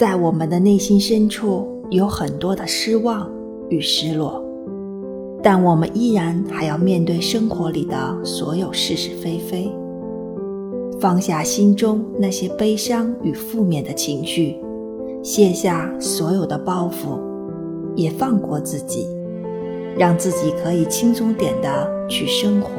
在我们的内心深处有很多的失望与失落但我们依然还要面对生活里的所有是是非非。放下心中那些悲伤与负面的情绪卸下所有的包袱也放过自己让自己可以轻松点的去生活。